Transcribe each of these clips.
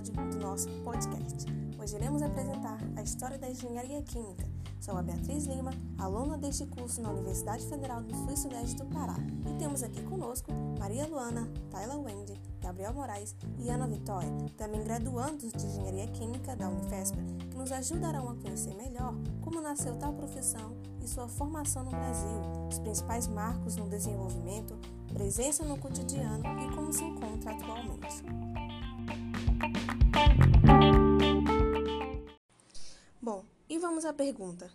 episódio do nosso podcast. Hoje iremos apresentar a história da engenharia química. Sou a Beatriz Lima, aluna deste curso na Universidade Federal do Sul e Sudeste do Pará. E temos aqui conosco Maria Luana, Tayla Wendy, Gabriel Moraes e Ana Vitória, também graduandos de engenharia química da Unifesp, que nos ajudarão a conhecer melhor como nasceu tal profissão e sua formação no Brasil, os principais marcos no desenvolvimento, presença no cotidiano e como se encontra atualmente. Pergunta: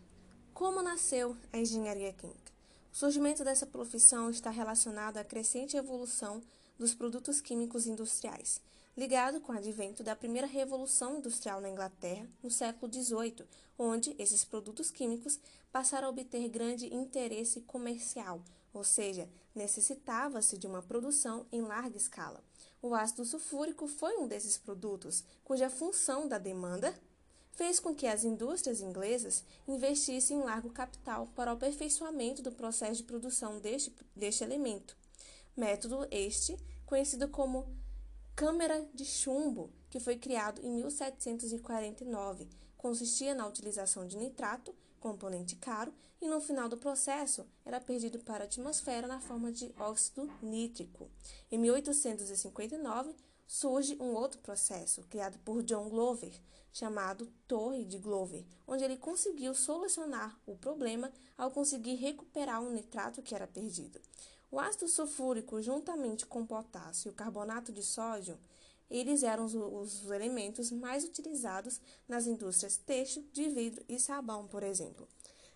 como nasceu a engenharia química? O surgimento dessa profissão está relacionado à crescente evolução dos produtos químicos industriais, ligado com o advento da primeira revolução industrial na Inglaterra no século XVIII, onde esses produtos químicos passaram a obter grande interesse comercial, ou seja, necessitava-se de uma produção em larga escala. O ácido sulfúrico foi um desses produtos, cuja função da demanda fez com que as indústrias inglesas investissem em largo capital para o aperfeiçoamento do processo de produção deste, deste elemento. Método este conhecido como câmara de chumbo, que foi criado em 1749. Consistia na utilização de nitrato, componente caro, e no final do processo era perdido para a atmosfera na forma de óxido nítrico. Em 1859, surge um outro processo, criado por John Glover, chamado Torre de Glover, onde ele conseguiu solucionar o problema ao conseguir recuperar o nitrato que era perdido. O ácido sulfúrico, juntamente com potássio e o carbonato de sódio, eles eram os, os elementos mais utilizados nas indústrias têxtil, de vidro e sabão, por exemplo.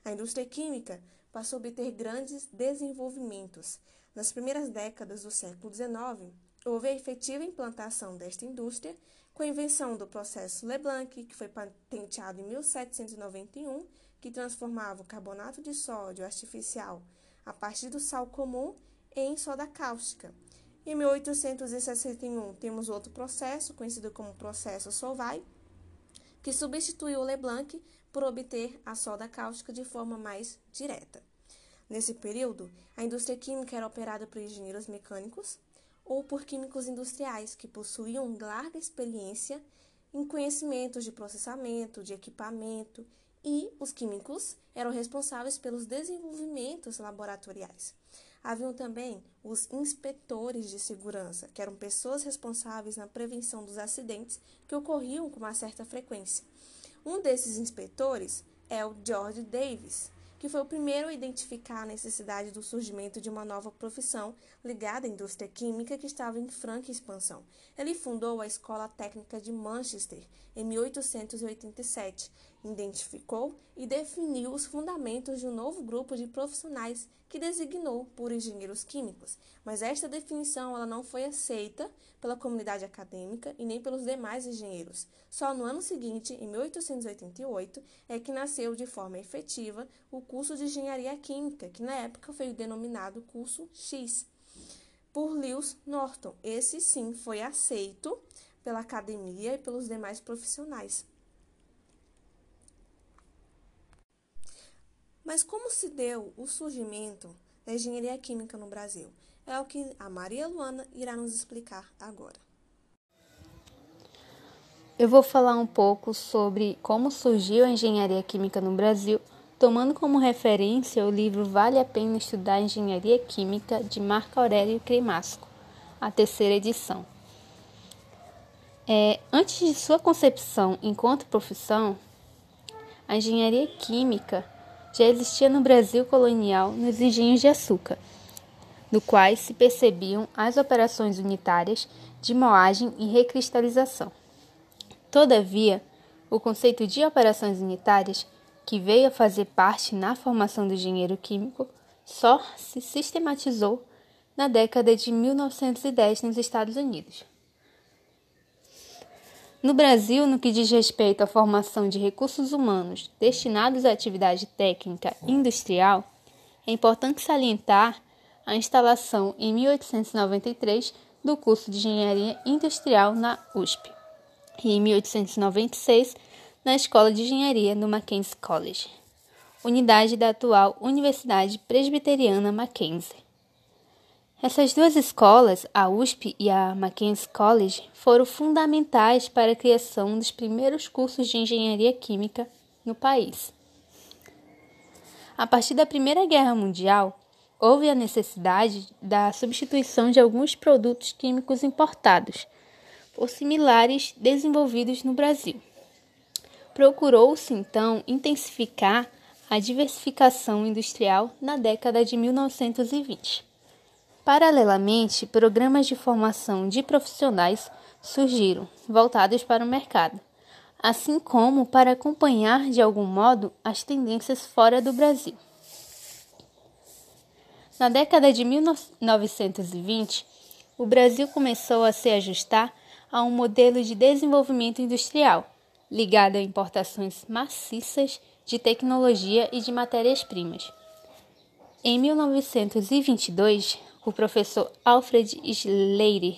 A indústria química passou a obter grandes desenvolvimentos. Nas primeiras décadas do século XIX, houve a efetiva implantação desta indústria com a invenção do processo Leblanc, que foi patenteado em 1791, que transformava o carbonato de sódio artificial a partir do sal comum em soda cáustica. Em 1861, temos outro processo, conhecido como processo Solvay, que substituiu o Leblanc por obter a soda cáustica de forma mais direta. Nesse período, a indústria química era operada por engenheiros mecânicos ou por químicos industriais que possuíam larga experiência em conhecimentos de processamento, de equipamento, e os químicos eram responsáveis pelos desenvolvimentos laboratoriais. Haviam também os inspetores de segurança, que eram pessoas responsáveis na prevenção dos acidentes que ocorriam com uma certa frequência. Um desses inspetores é o George Davis, que foi o primeiro a identificar a necessidade do surgimento de uma nova profissão ligada à indústria química que estava em franca expansão. Ele fundou a Escola Técnica de Manchester em 1887, identificou e definiu os fundamentos de um novo grupo de profissionais que designou por engenheiros químicos, mas esta definição ela não foi aceita pela comunidade acadêmica e nem pelos demais engenheiros. Só no ano seguinte, em 1888, é que nasceu de forma efetiva o curso de engenharia química, que na época foi denominado curso X, por Lewis Norton. Esse sim foi aceito pela academia e pelos demais profissionais. Mas como se deu o surgimento da engenharia química no Brasil? É o que a Maria Luana irá nos explicar agora. Eu vou falar um pouco sobre como surgiu a engenharia química no Brasil, tomando como referência o livro Vale a Pena Estudar Engenharia Química de Marco Aurélio Cremasco, a terceira edição. É, antes de sua concepção enquanto profissão, a engenharia química já existia no Brasil colonial nos engenhos de açúcar, no quais se percebiam as operações unitárias de moagem e recristalização. Todavia, o conceito de operações unitárias, que veio a fazer parte na formação do engenheiro químico, só se sistematizou na década de 1910 nos Estados Unidos. No Brasil, no que diz respeito à formação de recursos humanos destinados à atividade técnica industrial, é importante salientar a instalação em 1893 do curso de Engenharia Industrial na USP e em 1896 na Escola de Engenharia no Mackenzie College, unidade da atual Universidade Presbiteriana Mackenzie. Essas duas escolas, a USP e a Mackenzie College, foram fundamentais para a criação dos primeiros cursos de engenharia química no país. A partir da Primeira Guerra Mundial, houve a necessidade da substituição de alguns produtos químicos importados por similares desenvolvidos no Brasil. Procurou-se então intensificar a diversificação industrial na década de 1920. Paralelamente, programas de formação de profissionais surgiram, voltados para o mercado, assim como para acompanhar de algum modo as tendências fora do Brasil. Na década de 1920, o Brasil começou a se ajustar a um modelo de desenvolvimento industrial, ligado a importações maciças de tecnologia e de matérias-primas. Em 1922, o professor Alfred Schleyer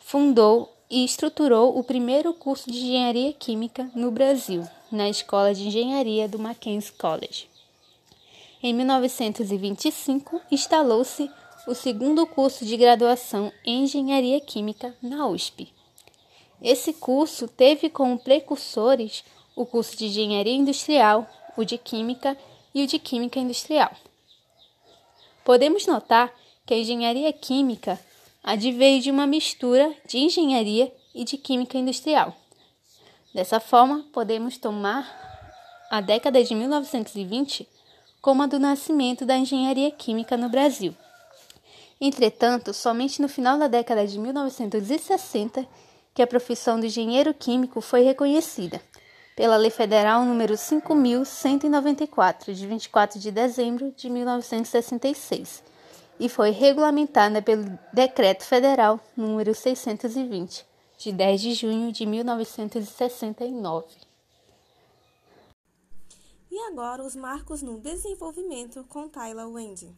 fundou e estruturou o primeiro curso de engenharia química no Brasil, na Escola de Engenharia do Mackenzie College. Em 1925, instalou-se o segundo curso de graduação em Engenharia Química na USP. Esse curso teve como precursores o curso de Engenharia Industrial, o de Química e o de Química Industrial. Podemos notar que a engenharia química adveio de uma mistura de engenharia e de química industrial. Dessa forma, podemos tomar a década de 1920 como a do nascimento da engenharia química no Brasil. Entretanto, somente no final da década de 1960 que a profissão de engenheiro químico foi reconhecida pela Lei Federal número 5194 de 24 de dezembro de 1966 e foi regulamentada pelo Decreto Federal número 620 de 10 de junho de 1969. E agora os marcos no desenvolvimento com Tyler Wendy.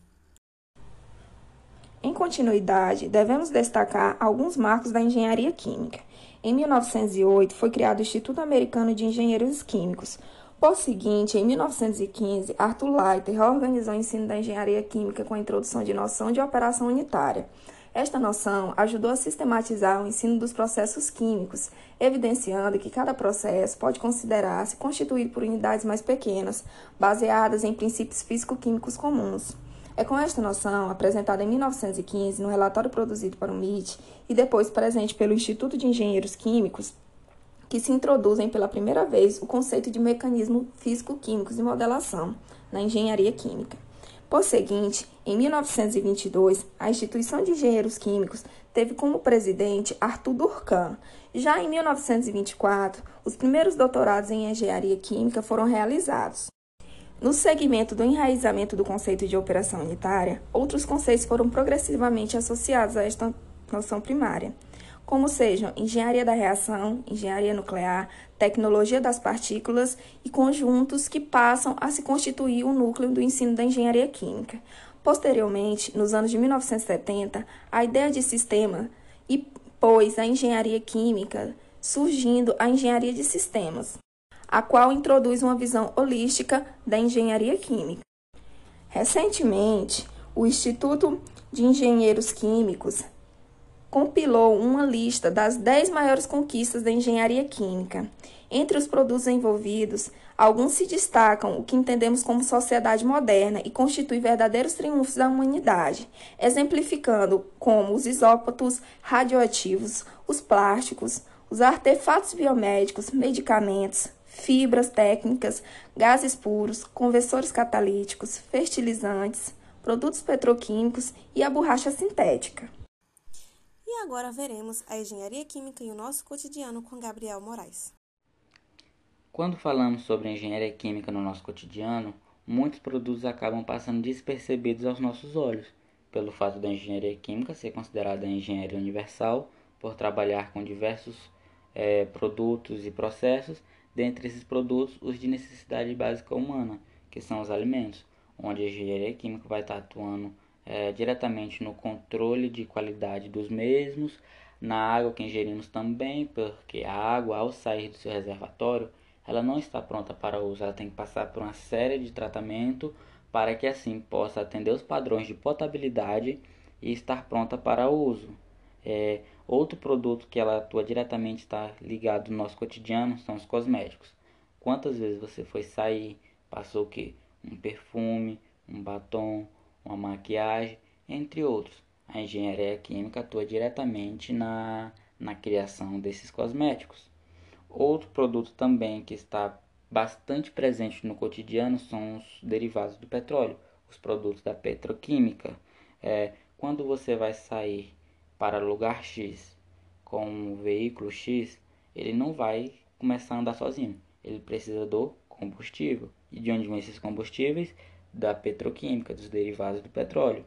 Em continuidade, devemos destacar alguns marcos da engenharia química. Em 1908, foi criado o Instituto Americano de Engenheiros Químicos. Por seguinte, em 1915, Arthur Leiter reorganizou o ensino da engenharia química com a introdução de noção de operação unitária. Esta noção ajudou a sistematizar o ensino dos processos químicos, evidenciando que cada processo pode considerar-se constituído por unidades mais pequenas, baseadas em princípios físico-químicos comuns. É com esta noção, apresentada em 1915 no relatório produzido para o MIT e depois presente pelo Instituto de Engenheiros Químicos, que se introduzem pela primeira vez o conceito de mecanismo físico-químicos de modelação na engenharia química. Por seguinte, em 1922, a Instituição de Engenheiros Químicos teve como presidente Arthur Durkheim. Já em 1924, os primeiros doutorados em engenharia química foram realizados. No segmento do enraizamento do conceito de operação unitária, outros conceitos foram progressivamente associados a esta noção primária, como sejam engenharia da reação, engenharia nuclear, tecnologia das partículas e conjuntos que passam a se constituir o núcleo do ensino da engenharia química. Posteriormente, nos anos de 1970, a ideia de sistema e pôs a engenharia química surgindo a engenharia de sistemas a qual introduz uma visão holística da engenharia química. Recentemente, o Instituto de Engenheiros Químicos compilou uma lista das 10 maiores conquistas da engenharia química. Entre os produtos envolvidos, alguns se destacam o que entendemos como sociedade moderna e constitui verdadeiros triunfos da humanidade, exemplificando como os isótopos radioativos, os plásticos, os artefatos biomédicos, medicamentos, fibras técnicas, gases puros, conversores catalíticos, fertilizantes, produtos petroquímicos e a borracha sintética. E agora veremos a engenharia química em o nosso cotidiano com Gabriel Moraes. Quando falamos sobre engenharia química no nosso cotidiano, muitos produtos acabam passando despercebidos aos nossos olhos, pelo fato da engenharia química ser considerada engenharia universal, por trabalhar com diversos é, produtos e processos dentre esses produtos os de necessidade básica humana, que são os alimentos, onde a engenharia química vai estar atuando é, diretamente no controle de qualidade dos mesmos, na água que ingerimos também, porque a água, ao sair do seu reservatório, ela não está pronta para uso, ela tem que passar por uma série de tratamento para que assim possa atender os padrões de potabilidade e estar pronta para uso. É, outro produto que ela atua diretamente está ligado no nosso cotidiano são os cosméticos. Quantas vezes você foi sair, passou o que? Um perfume, um batom, uma maquiagem, entre outros. A engenharia química atua diretamente na, na criação desses cosméticos. Outro produto também que está bastante presente no cotidiano são os derivados do petróleo, os produtos da petroquímica. É, quando você vai sair para lugar X com um veículo X, ele não vai começar a andar sozinho. Ele precisa do combustível. E de onde vêm esses combustíveis? Da petroquímica, dos derivados do petróleo.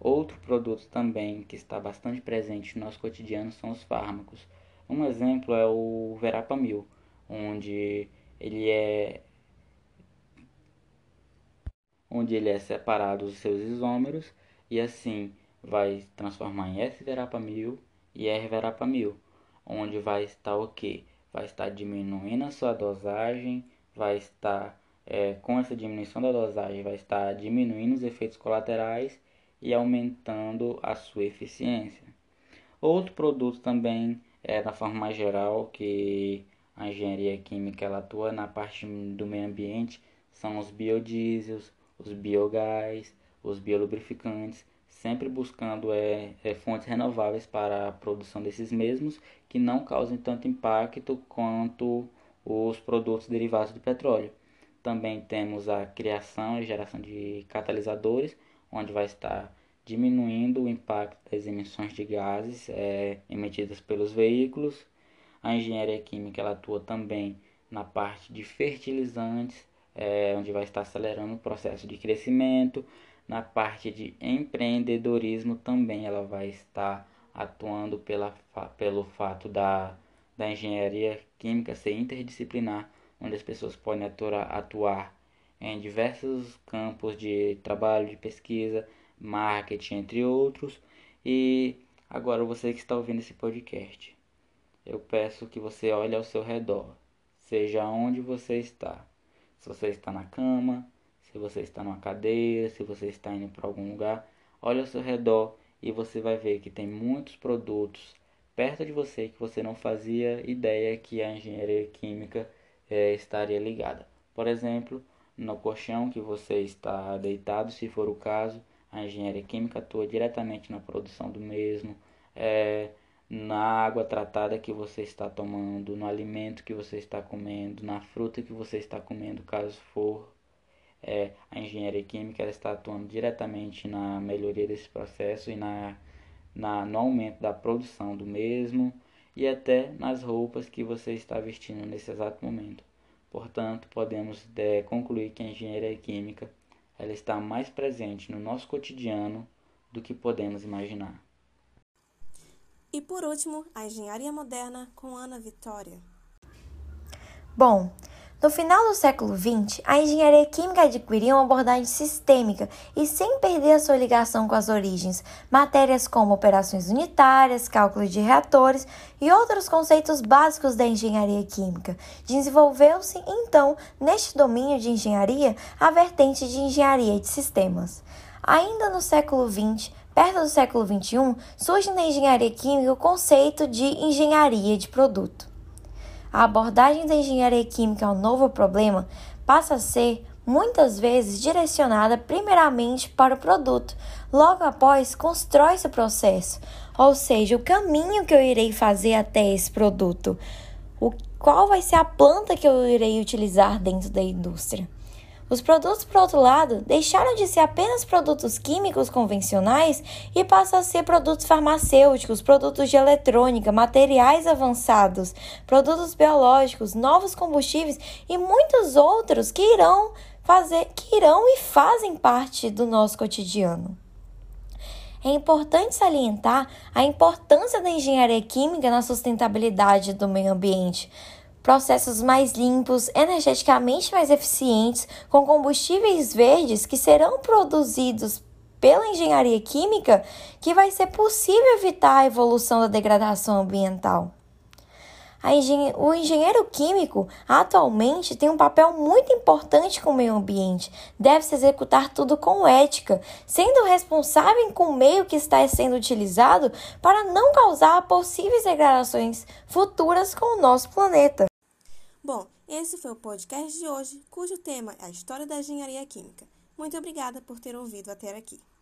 Outro produto também que está bastante presente no nosso cotidiano são os fármacos. Um exemplo é o verapamil, onde ele é onde ele é separado os seus isômeros e assim vai transformar em S-verapamil e R-verapamil, onde vai estar o que? Vai estar diminuindo a sua dosagem, vai estar é, com essa diminuição da dosagem, vai estar diminuindo os efeitos colaterais e aumentando a sua eficiência. Outro produto também é da forma mais geral que a engenharia química ela atua na parte do meio ambiente são os biodiesels, os biogás, os biolubrificantes, sempre buscando é, é, fontes renováveis para a produção desses mesmos que não causem tanto impacto quanto os produtos derivados do petróleo. Também temos a criação e geração de catalisadores, onde vai estar diminuindo o impacto das emissões de gases é, emitidas pelos veículos a engenharia química ela atua também na parte de fertilizantes, é, onde vai estar acelerando o processo de crescimento. Na parte de empreendedorismo também ela vai estar atuando pela, pelo fato da, da engenharia química ser interdisciplinar, onde as pessoas podem atuar, atuar em diversos campos de trabalho, de pesquisa, marketing, entre outros. E agora você que está ouvindo esse podcast, eu peço que você olhe ao seu redor, seja onde você está. Se você está na cama, se você está numa cadeira, se você está indo para algum lugar, olhe ao seu redor e você vai ver que tem muitos produtos perto de você que você não fazia ideia que a engenharia química é, estaria ligada. Por exemplo, no colchão que você está deitado, se for o caso, a engenharia química atua diretamente na produção do mesmo. É, na água tratada que você está tomando, no alimento que você está comendo, na fruta que você está comendo, caso for. É, a engenharia química ela está atuando diretamente na melhoria desse processo e na, na, no aumento da produção do mesmo e até nas roupas que você está vestindo nesse exato momento. Portanto, podemos é, concluir que a engenharia química ela está mais presente no nosso cotidiano do que podemos imaginar. E por último, a engenharia moderna com Ana Vitória. Bom, no final do século XX, a engenharia química adquiriu uma abordagem sistêmica e sem perder a sua ligação com as origens, matérias como operações unitárias, cálculo de reatores e outros conceitos básicos da engenharia química. Desenvolveu-se, então, neste domínio de engenharia, a vertente de engenharia de sistemas. Ainda no século XX, Perto do século XXI, surge na engenharia química o conceito de engenharia de produto. A abordagem da engenharia química ao novo problema passa a ser, muitas vezes, direcionada primeiramente para o produto. Logo após, constrói-se o processo, ou seja, o caminho que eu irei fazer até esse produto. O, qual vai ser a planta que eu irei utilizar dentro da indústria. Os produtos, por outro lado, deixaram de ser apenas produtos químicos convencionais e passam a ser produtos farmacêuticos, produtos de eletrônica, materiais avançados, produtos biológicos, novos combustíveis e muitos outros que irão fazer, que irão e fazem parte do nosso cotidiano. É importante salientar a importância da engenharia química na sustentabilidade do meio ambiente, processos mais limpos, energeticamente mais eficientes, com combustíveis verdes que serão produzidos pela engenharia química, que vai ser possível evitar a evolução da degradação ambiental. O engenheiro químico atualmente tem um papel muito importante com o meio ambiente. Deve-se executar tudo com ética, sendo responsável com o meio que está sendo utilizado para não causar possíveis degradações futuras com o nosso planeta. Bom, esse foi o podcast de hoje, cujo tema é a história da engenharia química. Muito obrigada por ter ouvido até aqui.